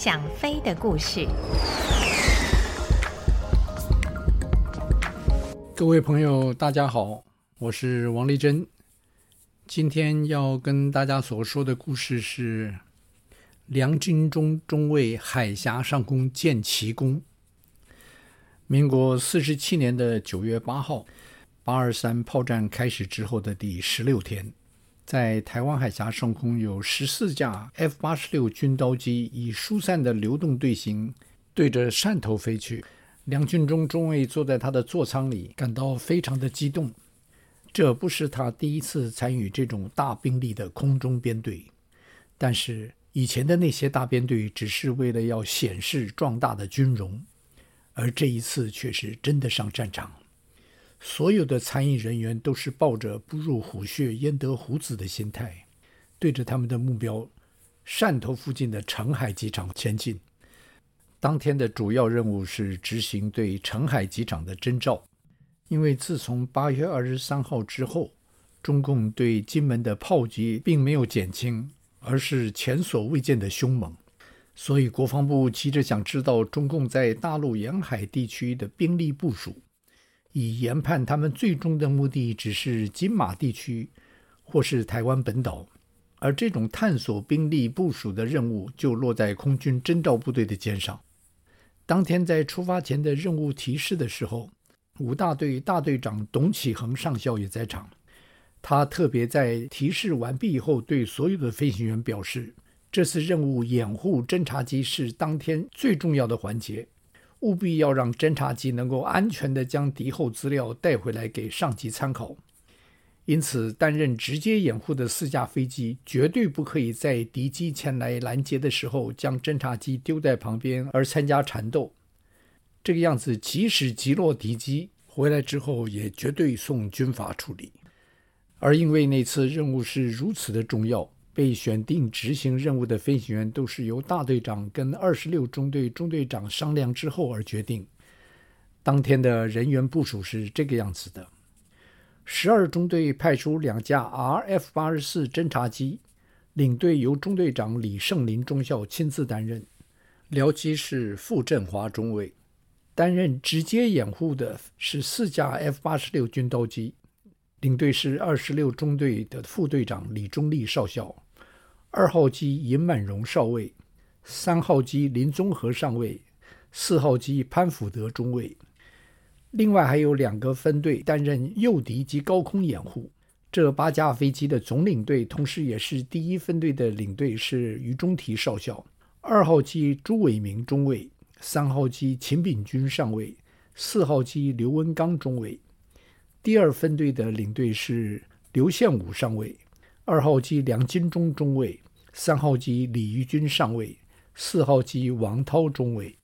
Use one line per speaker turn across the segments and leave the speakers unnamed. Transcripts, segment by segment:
想飞的故事。
各位朋友，大家好，我是王丽珍。今天要跟大家所说的故事是梁军中中尉海峡上空建奇功。民国四十七年的九月八号，八二三炮战开始之后的第十六天。在台湾海峡上空，有十四架 F 八十六军刀机以疏散的流动队形对着汕头飞去。梁俊忠中尉坐在他的座舱里，感到非常的激动。这不是他第一次参与这种大兵力的空中编队，但是以前的那些大编队只是为了要显示壮大的军容，而这一次却是真的上战场。所有的参与人员都是抱着不入虎穴焉得虎子的心态，对着他们的目标——汕头附近的澄海机场前进。当天的主要任务是执行对澄海机场的征召，因为自从八月二十三号之后，中共对金门的炮击并没有减轻，而是前所未见的凶猛，所以国防部急着想知道中共在大陆沿海地区的兵力部署。以研判他们最终的目的只是金马地区，或是台湾本岛，而这种探索兵力部署的任务就落在空军征召部队的肩上。当天在出发前的任务提示的时候，五大队大队长董启恒上校也在场。他特别在提示完毕以后，对所有的飞行员表示，这次任务掩护侦察机是当天最重要的环节。务必要让侦察机能够安全地将敌后资料带回来给上级参考，因此担任直接掩护的四架飞机绝对不可以在敌机前来拦截的时候将侦察机丢在旁边而参加缠斗。这个样子，即使击落敌机回来之后，也绝对送军法处理。而因为那次任务是如此的重要。被选定执行任务的飞行员都是由大队长跟二十六中队中队长商量之后而决定。当天的人员部署是这个样子的：十二中队派出两架 RF 八十四侦察机，领队由中队长李胜林中校亲自担任，僚机是傅振华中尉，担任直接掩护的是四架 F 八十六军刀机，领队是二十六中队的副队长李忠立少校。二号机尹满荣少尉，三号机林宗和上尉，四号机潘福德中尉。另外还有两个分队担任诱敌及高空掩护。这八架飞机的总领队，同时也是第一分队的领队是于中提少校。二号机朱伟明中尉，三号机秦炳军上尉，四号机刘文刚中尉。第二分队的领队是刘宪武上尉。二号机梁金忠中尉，三号机李玉军上尉，四号机王涛中尉。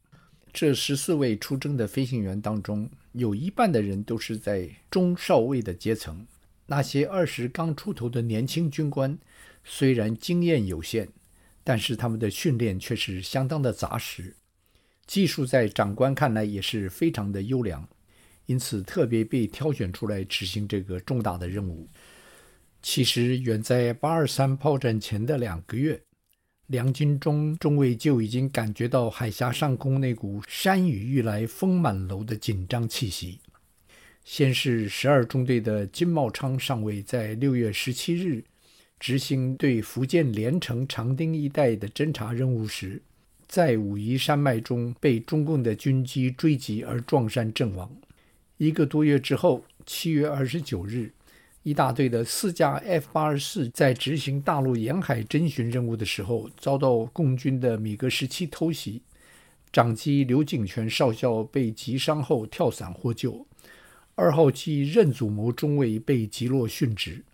这十四位出征的飞行员当中，有一半的人都是在中少尉的阶层。那些二十刚出头的年轻军官，虽然经验有限，但是他们的训练却是相当的扎实，技术在长官看来也是非常的优良，因此特别被挑选出来执行这个重大的任务。其实，远在八二三炮战前的两个月，梁金忠中尉就已经感觉到海峡上空那股山雨欲来风满楼的紧张气息。先是十二中队的金茂昌上尉在六月十七日执行对福建连城长汀一带的侦察任务时，在武夷山脉中被中共的军机追击而撞山阵亡。一个多月之后，七月二十九日。一大队的四架 F 八十四在执行大陆沿海侦巡任务的时候，遭到共军的米格十七偷袭，长机刘景全少校被击伤后跳伞获救，二号机任祖谋中尉被击落殉职。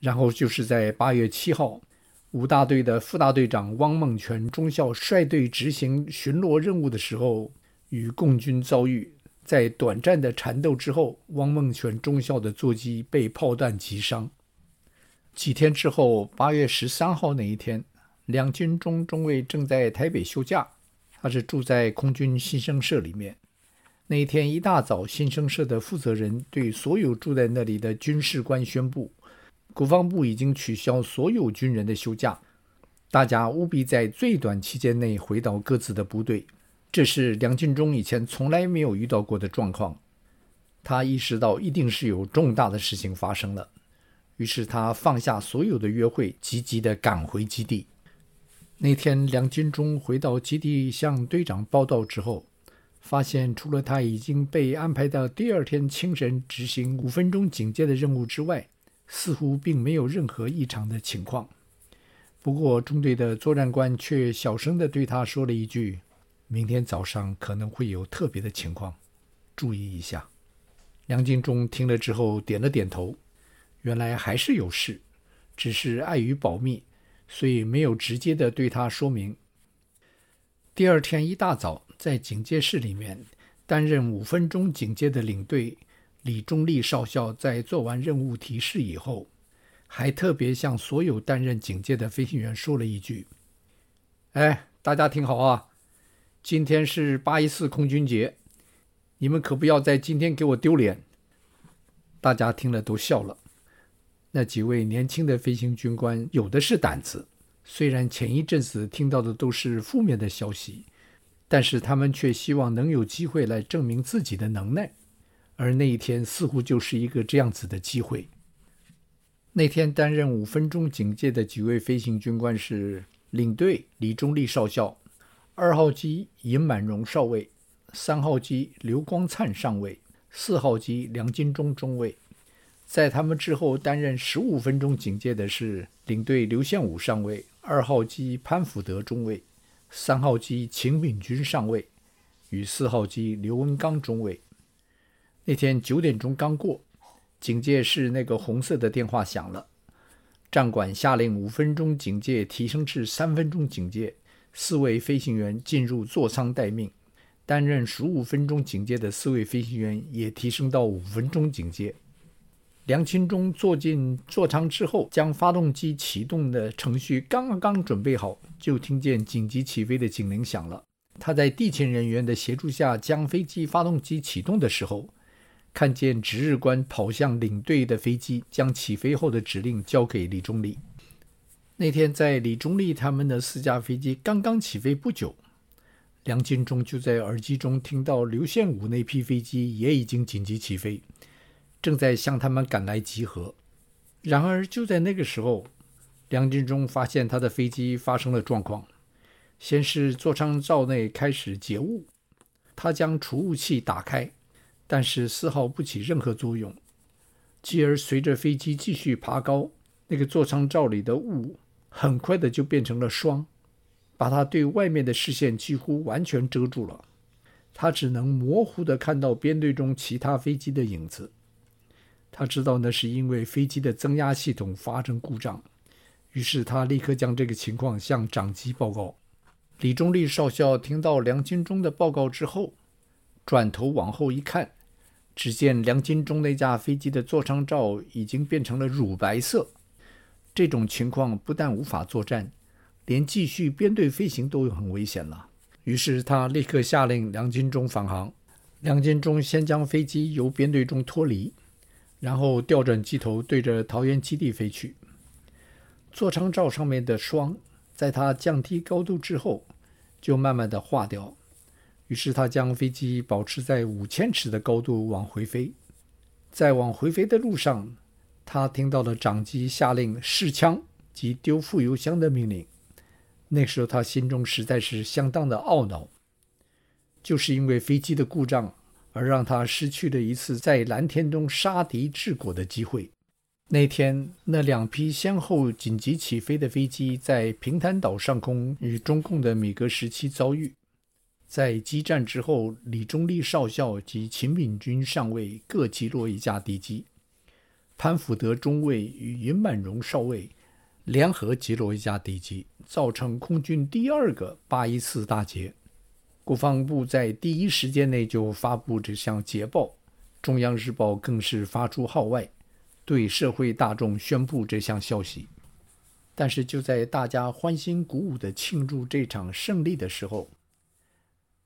然后就是在八月七号，五大队的副大队长汪孟全中校率队执行巡逻任务的时候，与共军遭遇。在短暂的缠斗之后，汪孟全中校的座机被炮弹击伤。几天之后，八月十三号那一天，两军中中尉正在台北休假，他是住在空军新生社里面。那一天一大早，新生社的负责人对所有住在那里的军事官宣布，国防部已经取消所有军人的休假，大家务必在最短期间内回到各自的部队。这是梁进忠以前从来没有遇到过的状况。他意识到一定是有重大的事情发生了，于是他放下所有的约会，积极地赶回基地。那天，梁进忠回到基地向队长报到之后，发现除了他已经被安排到第二天清晨执行五分钟警戒的任务之外，似乎并没有任何异常的情况。不过，中队的作战官却小声地对他说了一句：“明天早上可能会有特别的情况，注意一下。”梁进忠听了之后点了点头，原来还是有事，只是碍于保密，所以没有直接的对他说明。第二天一大早，在警戒室里面担任五分钟警戒的领队李忠立少校，在做完任务提示以后，还特别向所有担任警戒的飞行员说了一句：“哎，大家听好啊，今天是八一四空军节。”你们可不要在今天给我丢脸！大家听了都笑了。那几位年轻的飞行军官有的是胆子，虽然前一阵子听到的都是负面的消息，但是他们却希望能有机会来证明自己的能耐，而那一天似乎就是一个这样子的机会。那天担任五分钟警戒的几位飞行军官是领队李忠立少校、二号机尹满荣少尉。三号机刘光灿上尉，四号机梁金忠中尉，在他们之后担任十五分钟警戒的是领队刘宪武上尉，二号机潘福德中尉，三号机秦炳军上尉与四号机刘文刚中尉。那天九点钟刚过，警戒室那个红色的电话响了，战管下令五分钟警戒提升至三分钟警戒，四位飞行员进入座舱待命。担任十五分钟警戒的四位飞行员也提升到五分钟警戒。梁钦忠坐进座舱之后，将发动机启动的程序刚刚准备好，就听见紧急起飞的警铃响了。他在地勤人员的协助下将飞机发动机启动的时候，看见值日官跑向领队的飞机，将起飞后的指令交给李忠礼。那天在李忠利他们的四架飞机刚刚起飞不久。梁金忠就在耳机中听到刘宪武那批飞机也已经紧急起飞，正在向他们赶来集合。然而就在那个时候，梁金忠发现他的飞机发生了状况。先是座舱罩内开始结雾，他将除雾器打开，但是丝毫不起任何作用。继而随着飞机继续爬高，那个座舱罩里的雾很快的就变成了霜。把他对外面的视线几乎完全遮住了，他只能模糊地看到编队中其他飞机的影子。他知道那是因为飞机的增压系统发生故障，于是他立刻将这个情况向长机报告。李忠立少校听到梁金忠的报告之后，转头往后一看，只见梁金忠那架飞机的座舱罩已经变成了乳白色。这种情况不但无法作战。连继续编队飞行都很危险了，于是他立刻下令梁金忠返航。梁金忠先将飞机由编队中脱离，然后调转机头对着桃园基地飞去。座舱罩上面的霜在他降低高度之后就慢慢的化掉，于是他将飞机保持在五千尺的高度往回飞。在往回飞的路上，他听到了长机下令试枪及丢副油箱的命令。那时候他心中实在是相当的懊恼，就是因为飞机的故障而让他失去了一次在蓝天中杀敌治国的机会。那天，那两批先后紧急起飞的飞机在平潭岛上空与中共的米格十七遭遇，在激战之后，李忠立少校及秦炳军上尉各击落一架敌机，潘福德中尉与尹满荣少尉。联合击落一架敌机，造成空军第二个八一四大捷。国防部在第一时间内就发布这项捷报，中央日报更是发出号外，对社会大众宣布这项消息。但是就在大家欢欣鼓舞地庆祝这场胜利的时候，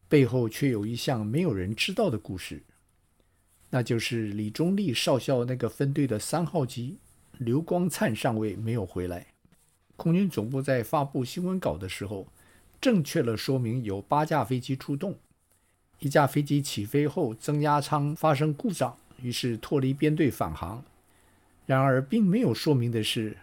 背后却有一项没有人知道的故事，那就是李忠立少校那个分队的三号机刘光灿上尉没有回来。空军总部在发布新闻稿的时候，正确了说明有八架飞机出动。一架飞机起飞后，增压舱发生故障，于是脱离编队返航。然而，并没有说明的是，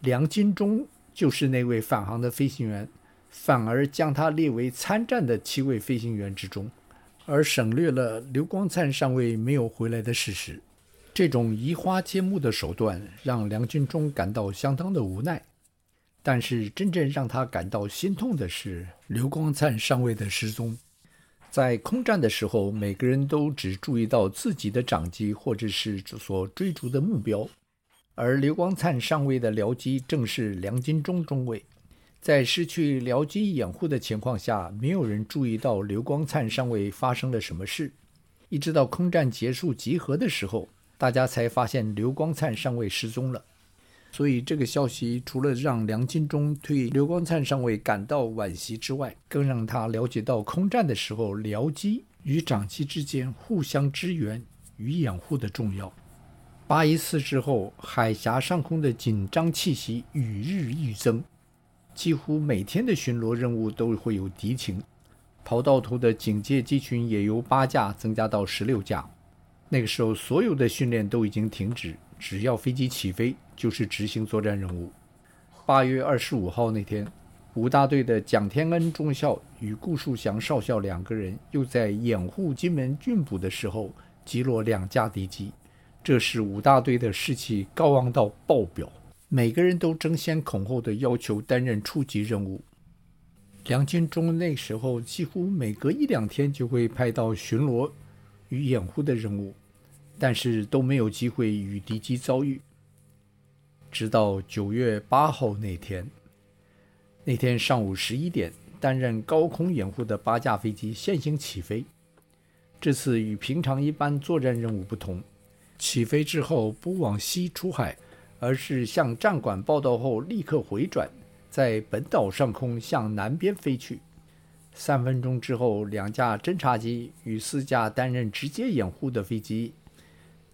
梁金忠就是那位返航的飞行员，反而将他列为参战的七位飞行员之中，而省略了刘光灿上尉没有回来的事实。这种移花接木的手段让梁金忠感到相当的无奈。但是，真正让他感到心痛的是刘光灿上尉的失踪。在空战的时候，每个人都只注意到自己的长机或者是所追逐的目标，而刘光灿上尉的僚机正是梁金忠中尉。在失去僚机掩护的情况下，没有人注意到刘光灿上尉发生了什么事。一直到空战结束集合的时候，大家才发现刘光灿上尉失踪了。所以，这个消息除了让梁金忠对刘光灿上尉感到惋惜之外，更让他了解到空战的时候，僚机与长机之间互相支援与掩护的重要。八一四之后，海峡上空的紧张气息与日愈增，几乎每天的巡逻任务都会有敌情。跑道头的警戒机群也由八架增加到十六架。那个时候，所有的训练都已经停止。只要飞机起飞，就是执行作战任务。八月二十五号那天，五大队的蒋天恩中校与顾树祥少校两个人又在掩护金门郡捕的时候击落两架敌机，这使五大队的士气高昂到爆表，每个人都争先恐后的要求担任初级任务。梁金忠那时候几乎每隔一两天就会派到巡逻与掩护的任务。但是都没有机会与敌机遭遇，直到九月八号那天。那天上午十一点，担任高空掩护的八架飞机先行起飞。这次与平常一般作战任务不同，起飞之后不往西出海，而是向战管报到后立刻回转，在本岛上空向南边飞去。三分钟之后，两架侦察机与四架担任直接掩护的飞机。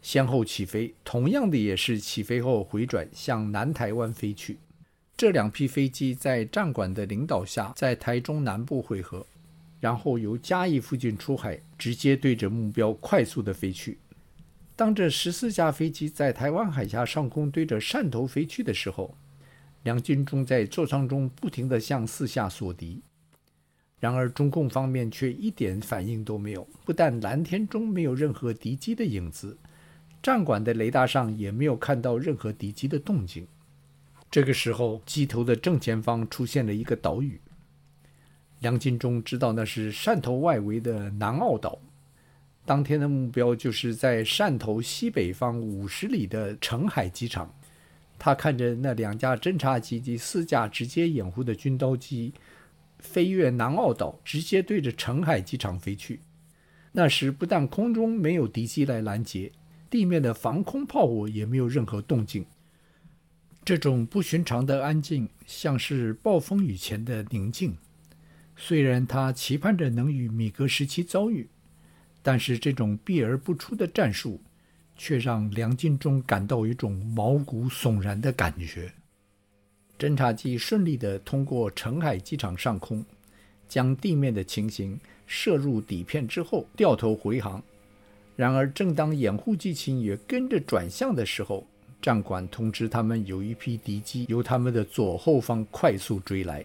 先后起飞，同样的也是起飞后回转向南台湾飞去。这两批飞机在战管的领导下，在台中南部会合，然后由嘉义附近出海，直接对着目标快速的飞去。当这十四架飞机在台湾海峡上空对着汕头飞去的时候，梁金忠在座舱中不停地向四下锁敌。然而中共方面却一点反应都没有，不但蓝天中没有任何敌机的影子。战管的雷达上也没有看到任何敌机的动静。这个时候，机头的正前方出现了一个岛屿。梁金忠知道那是汕头外围的南澳岛。当天的目标就是在汕头西北方五十里的澄海机场。他看着那两架侦察机及四架直接掩护的军刀机飞越南澳岛，直接对着澄海机场飞去。那时不但空中没有敌机来拦截。地面的防空炮火也没有任何动静。这种不寻常的安静，像是暴风雨前的宁静。虽然他期盼着能与米格十七遭遇，但是这种避而不出的战术，却让梁金忠感到一种毛骨悚然的感觉。侦察机顺利地通过澄海机场上空，将地面的情形摄入底片之后，掉头回航。然而，正当掩护机群也跟着转向的时候，战管通知他们有一批敌机由他们的左后方快速追来。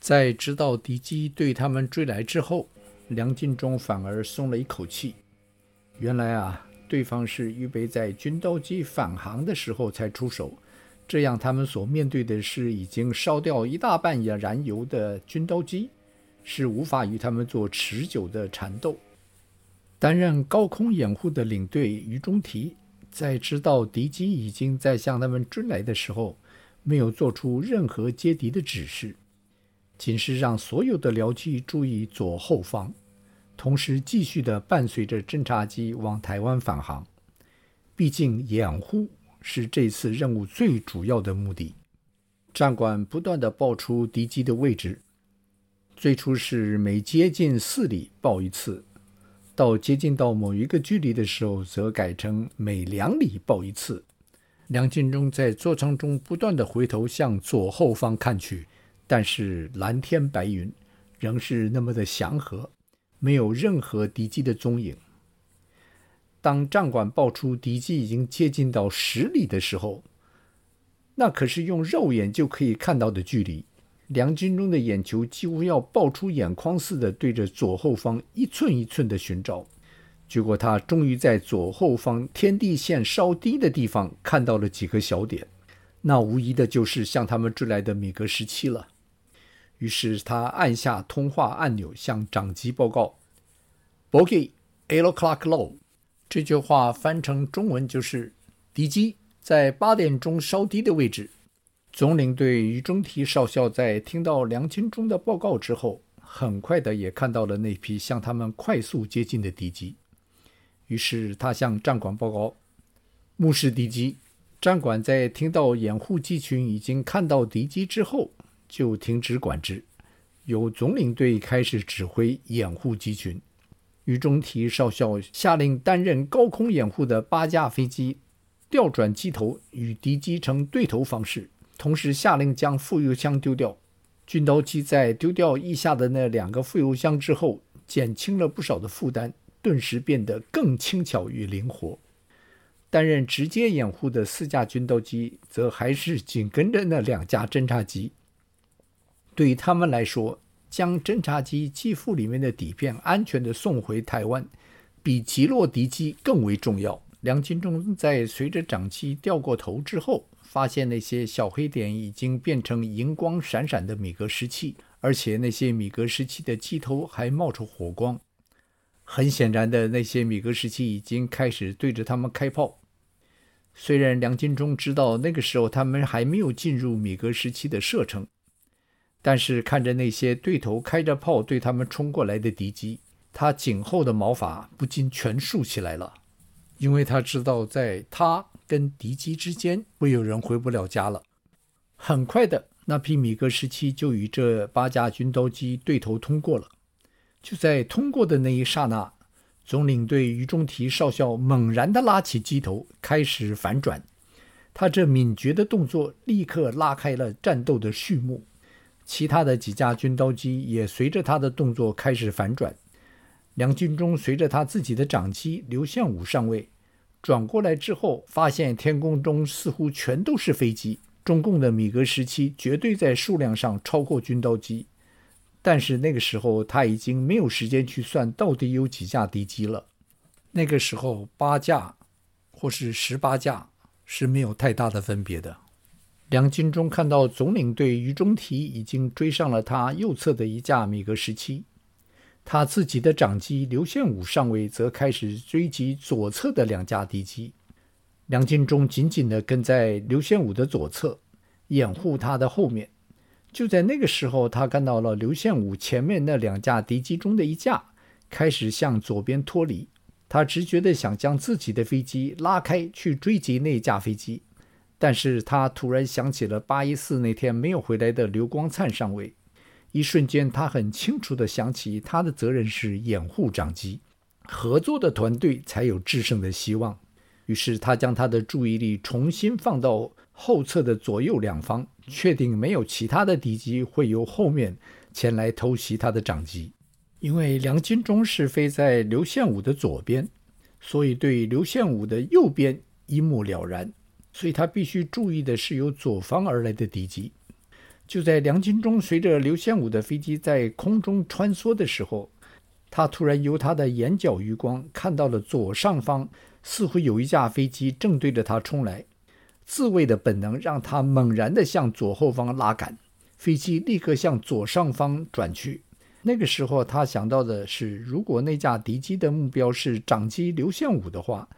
在知道敌机对他们追来之后，梁敬忠反而松了一口气。原来啊，对方是预备在军刀机返航的时候才出手，这样他们所面对的是已经烧掉一大半也燃油的军刀机，是无法与他们做持久的缠斗。担任高空掩护的领队于中提，在知道敌机已经在向他们追来的时候，没有做出任何接敌的指示，仅是让所有的僚机注意左后方，同时继续的伴随着侦察机往台湾返航。毕竟掩护是这次任务最主要的目的。战管不断的报出敌机的位置，最初是每接近四里报一次。到接近到某一个距离的时候，则改成每两里报一次，梁金忠在座舱中不断的回头向左后方看去，但是蓝天白云仍是那么的祥和，没有任何敌机的踪影。当战管爆出敌机已经接近到十里的时候，那可是用肉眼就可以看到的距离。梁军中的眼球几乎要爆出眼眶似的，对着左后方一寸一寸的寻找。结果他终于在左后方天地线稍低的地方看到了几个小点，那无疑的就是向他们追来的米格十七了。于是他按下通话按钮，向长机报告：“Bogey, eight o'clock low。”这句话翻成中文就是：“敌机在八点钟稍低的位置。”总领队于中提少校在听到梁金忠的报告之后，很快的也看到了那批向他们快速接近的敌机。于是他向战管报告：“目视敌机。”战管在听到掩护机群已经看到敌机之后，就停止管制，由总领队开始指挥掩护机群。于中提少校下令担任高空掩护的八架飞机调转机头，与敌机呈对头方式，同时下令将副油箱丢掉。军刀机在丢掉翼下的那两个副油箱之后，减轻了不少的负担，顿时变得更轻巧与灵活。担任直接掩护的四架军刀机，则还是紧跟着那两架侦察机。对于他们来说，将侦察机机腹里面的底片安全地送回台湾，比击落敌机更为重要。梁金忠在随着长机掉过头之后，发现那些小黑点已经变成银光闪闪的米格十七，而且那些米格十七的机头还冒出火光。很显然的，那些米格十七已经开始对着他们开炮。虽然梁金忠知道那个时候他们还没有进入米格十七的射程。但是看着那些对头开着炮对他们冲过来的敌机，他颈后的毛发不禁全竖起来了，因为他知道在他跟敌机之间会有人回不了家了。很快的，那批米格十七就与这八架军刀机对头通过了。就在通过的那一刹那，总领队于中提少校猛然地拉起机头，开始反转。他这敏捷的动作立刻拉开了战斗的序幕。其他的几架军刀机也随着他的动作开始反转。梁军忠随着他自己的长机刘向武上尉转过来之后，发现天空中似乎全都是飞机。中共的米格十七绝对在数量上超过军刀机，但是那个时候他已经没有时间去算到底有几架敌机了。那个时候八架或是十八架是没有太大的分别的。梁金忠看到总领队于中提已经追上了他右侧的一架米格十七，他自己的长机刘宪武上尉则开始追击左侧的两架敌机。梁金忠紧紧地跟在刘宪武的左侧，掩护他的后面。就在那个时候，他看到了刘宪武前面那两架敌机中的一架开始向左边脱离，他直觉地想将自己的飞机拉开去追击那架飞机。但是他突然想起了八一四那天没有回来的刘光灿上尉，一瞬间他很清楚地想起他的责任是掩护长机，合作的团队才有制胜的希望。于是他将他的注意力重新放到后侧的左右两方，确定没有其他的敌机会由后面前来偷袭他的长机。因为梁金忠是飞在刘宪武的左边，所以对刘宪武的右边一目了然。所以他必须注意的是由左方而来的敌机。就在梁金忠随着刘宪武的飞机在空中穿梭的时候，他突然由他的眼角余光看到了左上方似乎有一架飞机正对着他冲来。自卫的本能让他猛然地向左后方拉杆，飞机立刻向左上方转去。那个时候他想到的是，如果那架敌机的目标是长机刘宪武的话。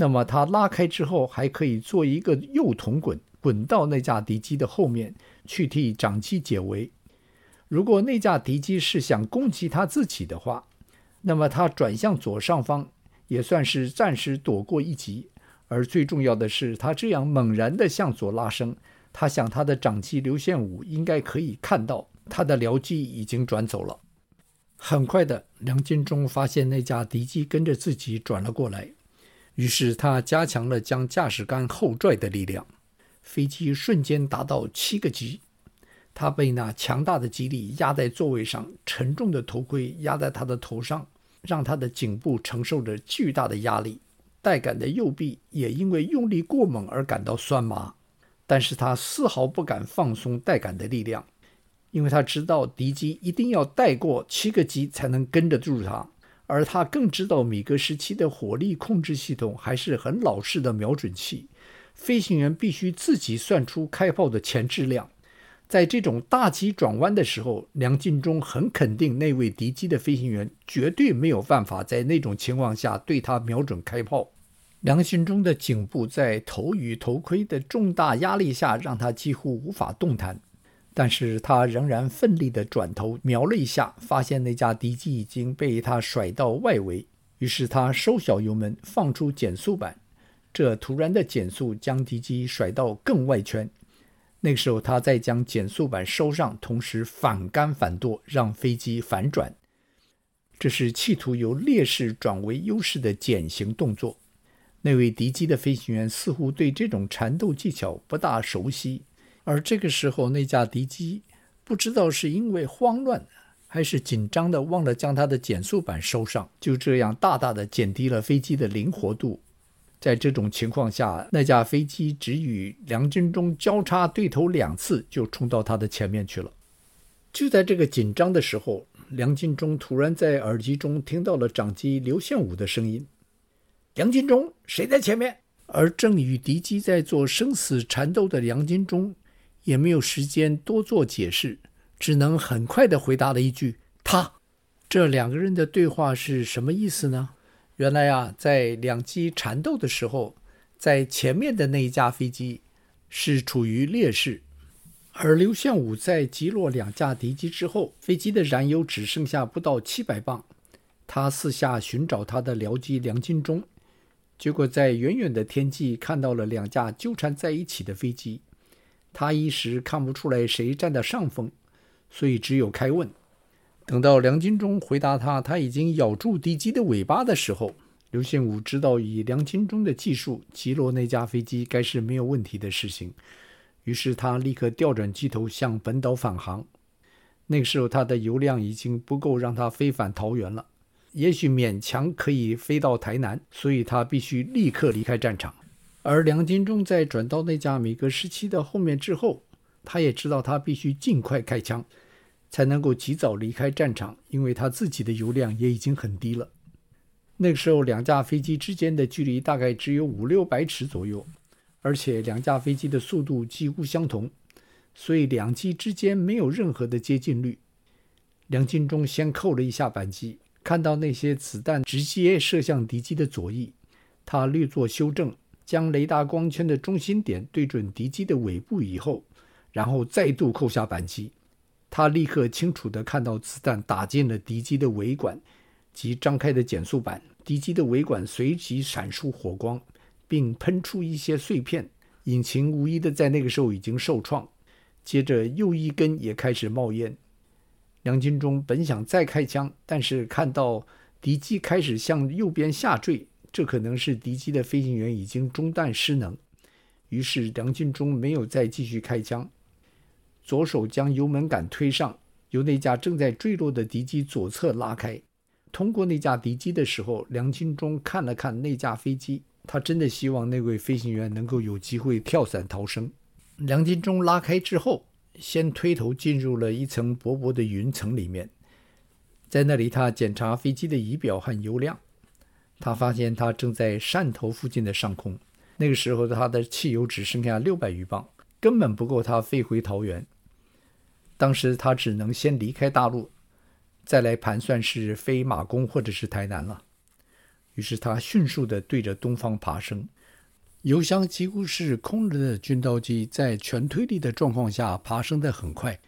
那么他拉开之后，还可以做一个右筒滚，滚到那架敌机的后面去替长机解围。如果那架敌机是想攻击他自己的话，那么他转向左上方也算是暂时躲过一劫。而最重要的是，他这样猛然地向左拉升，他想他的长机刘献武应该可以看到他的僚机已经转走了。很快的，梁金忠发现那架敌机跟着自己转了过来。于是他加强了将驾驶杆后拽的力量，飞机瞬间达到七个级。他被那强大的机力压在座位上，沉重的头盔压在他的头上，让他的颈部承受着巨大的压力。带杆的右臂也因为用力过猛而感到酸麻，但是他丝毫不敢放松带杆的力量，因为他知道敌机一定要带过七个级才能跟得住他。而他更知道米格十七的火力控制系统还是很老式的瞄准器，飞行员必须自己算出开炮的前置量。在这种大急转弯的时候，梁劲忠很肯定那位敌机的飞行员绝对没有办法在那种情况下对他瞄准开炮。梁进忠的颈部在头与头盔的重大压力下，让他几乎无法动弹。但是他仍然奋力地转头瞄了一下，发现那架敌机已经被他甩到外围。于是他收小油门，放出减速板。这突然的减速将敌机甩到更外圈。那个时候，他再将减速板收上，同时反杆反舵，让飞机反转。这是企图由劣势转为优势的减型动作。那位敌机的飞行员似乎对这种缠斗技巧不大熟悉。而这个时候，那架敌机不知道是因为慌乱还是紧张的，忘了将它的减速板收上，就这样大大的减低了飞机的灵活度。在这种情况下，那架飞机只与梁金忠交叉对头两次，就冲到他的前面去了。就在这个紧张的时候，梁金忠突然在耳机中听到了长机刘献武的声音：“梁金忠，谁在前面？”而正与敌机在做生死缠斗的梁金忠。也没有时间多做解释，只能很快地回答了一句：“他。”这两个人的对话是什么意思呢？原来啊，在两机缠斗的时候，在前面的那一架飞机是处于劣势，而刘献武在击落两架敌机之后，飞机的燃油只剩下不到七百磅。他四下寻找他的僚机梁金忠，结果在远远的天际看到了两架纠缠在一起的飞机。他一时看不出来谁占的上风，所以只有开问。等到梁金忠回答他他已经咬住敌机的尾巴的时候，刘献武知道以梁金忠的技术击落那架飞机该是没有问题的事情，于是他立刻调转机头向本岛返航。那个时候他的油量已经不够让他飞返桃园了，也许勉强可以飞到台南，所以他必须立刻离开战场。而梁金忠在转到那架米格十七的后面之后，他也知道他必须尽快开枪，才能够及早离开战场，因为他自己的油量也已经很低了。那个时候，两架飞机之间的距离大概只有五六百尺左右，而且两架飞机的速度几乎相同，所以两机之间没有任何的接近率。梁金忠先扣了一下扳机，看到那些子弹直接射向敌机的左翼，他略作修正。将雷达光圈的中心点对准敌机的尾部以后，然后再度扣下扳机，他立刻清楚地看到子弹打进了敌机的尾管及张开的减速板，敌机的尾管随即闪烁火光，并喷出一些碎片，引擎无疑的在那个时候已经受创。接着又一根也开始冒烟。梁金忠本想再开枪，但是看到敌机开始向右边下坠。这可能是敌机的飞行员已经中弹失能，于是梁金忠没有再继续开枪，左手将油门杆推上，由那架正在坠落的敌机左侧拉开。通过那架敌机的时候，梁金忠看了看那架飞机，他真的希望那位飞行员能够有机会跳伞逃生。梁金忠拉开之后，先推头进入了一层薄薄的云层里面，在那里他检查飞机的仪表和油量。他发现他正在汕头附近的上空，那个时候他的汽油只剩下六百余磅，根本不够他飞回桃园。当时他只能先离开大陆，再来盘算是飞马公或者是台南了。于是他迅速地对着东方爬升，油箱几乎是空着的军刀机在全推力的状况下爬升得很快，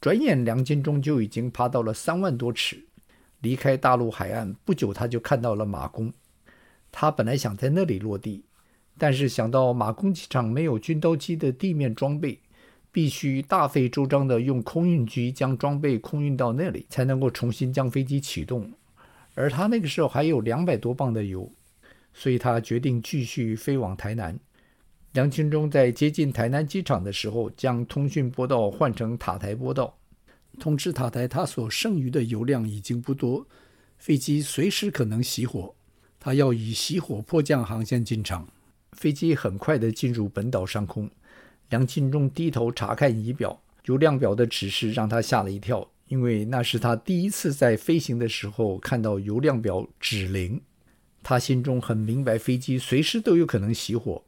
转眼梁金忠就已经爬到了三万多尺。离开大陆海岸不久，他就看到了马公。他本来想在那里落地，但是想到马公机场没有军刀机的地面装备，必须大费周章地用空运机将装备空运到那里，才能够重新将飞机启动。而他那个时候还有两百多磅的油，所以他决定继续飞往台南。梁清忠在接近台南机场的时候，将通讯波道换成塔台波道，通知塔台他所剩余的油量已经不多，飞机随时可能熄火，他要以熄火迫降航线进场。飞机很快地进入本岛上空，梁金忠低头查看仪表，油量表的指示让他吓了一跳，因为那是他第一次在飞行的时候看到油量表指零。他心中很明白，飞机随时都有可能熄火。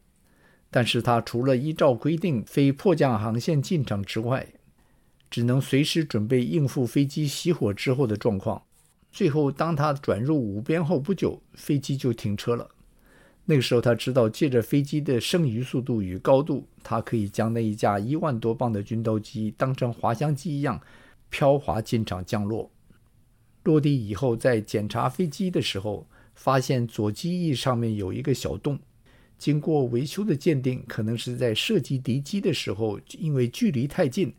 但是他除了依照规定飞迫降航线进场之外，只能随时准备应付飞机熄火之后的状况。最后，当他转入五边后不久，飞机就停车了。那个时候，他知道借着飞机的剩余速度与高度，他可以将那一架一万多磅的军刀机当成滑翔机一样飘滑进场降落。落地以后，在检查飞机的时候，发现左机翼上面有一个小洞。经过维修的鉴定，可能是在射击敌机的时候，因为距离太近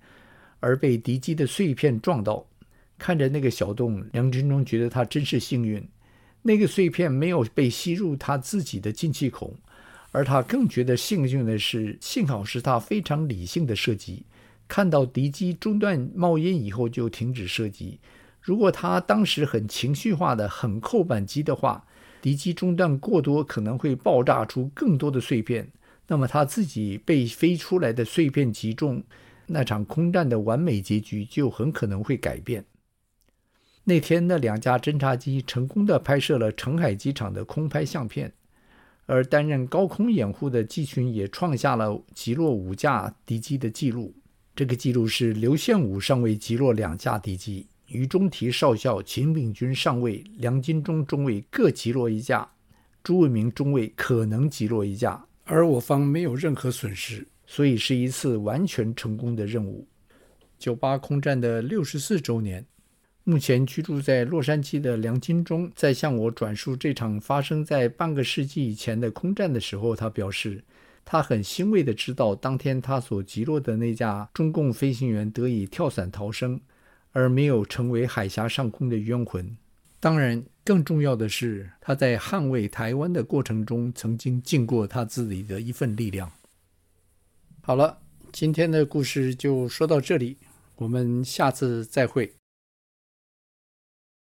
而被敌机的碎片撞到。看着那个小洞，梁军忠觉得他真是幸运，那个碎片没有被吸入他自己的进气孔。而他更觉得幸运的是，幸好是他非常理性的射击，看到敌机中断冒烟以后就停止射击。如果他当时很情绪化的很扣扳机的话，敌机中断过多，可能会爆炸出更多的碎片，那么他自己被飞出来的碎片击中，那场空战的完美结局就很可能会改变。那天，那两架侦察机成功地拍摄了澄海机场的空拍相片，而担任高空掩护的机群也创下了击落五架敌机的记录。这个记录是刘献武上尉击落两架敌机。于中提少校、秦秉军上尉、梁金忠中尉各击落一架，朱文明中尉可能击落一架，而我方没有任何损失，所以是一次完全成功的任务。九八空战的六十四周年，目前居住在洛杉矶的梁金忠在向我转述这场发生在半个世纪以前的空战的时候，他表示，他很欣慰地知道，当天他所击落的那架中共飞行员得以跳伞逃生。而没有成为海峡上空的冤魂。当然，更重要的是，他在捍卫台湾的过程中，曾经尽过他自己的一份力量。好了，今天的故事就说到这里，我们下次再会。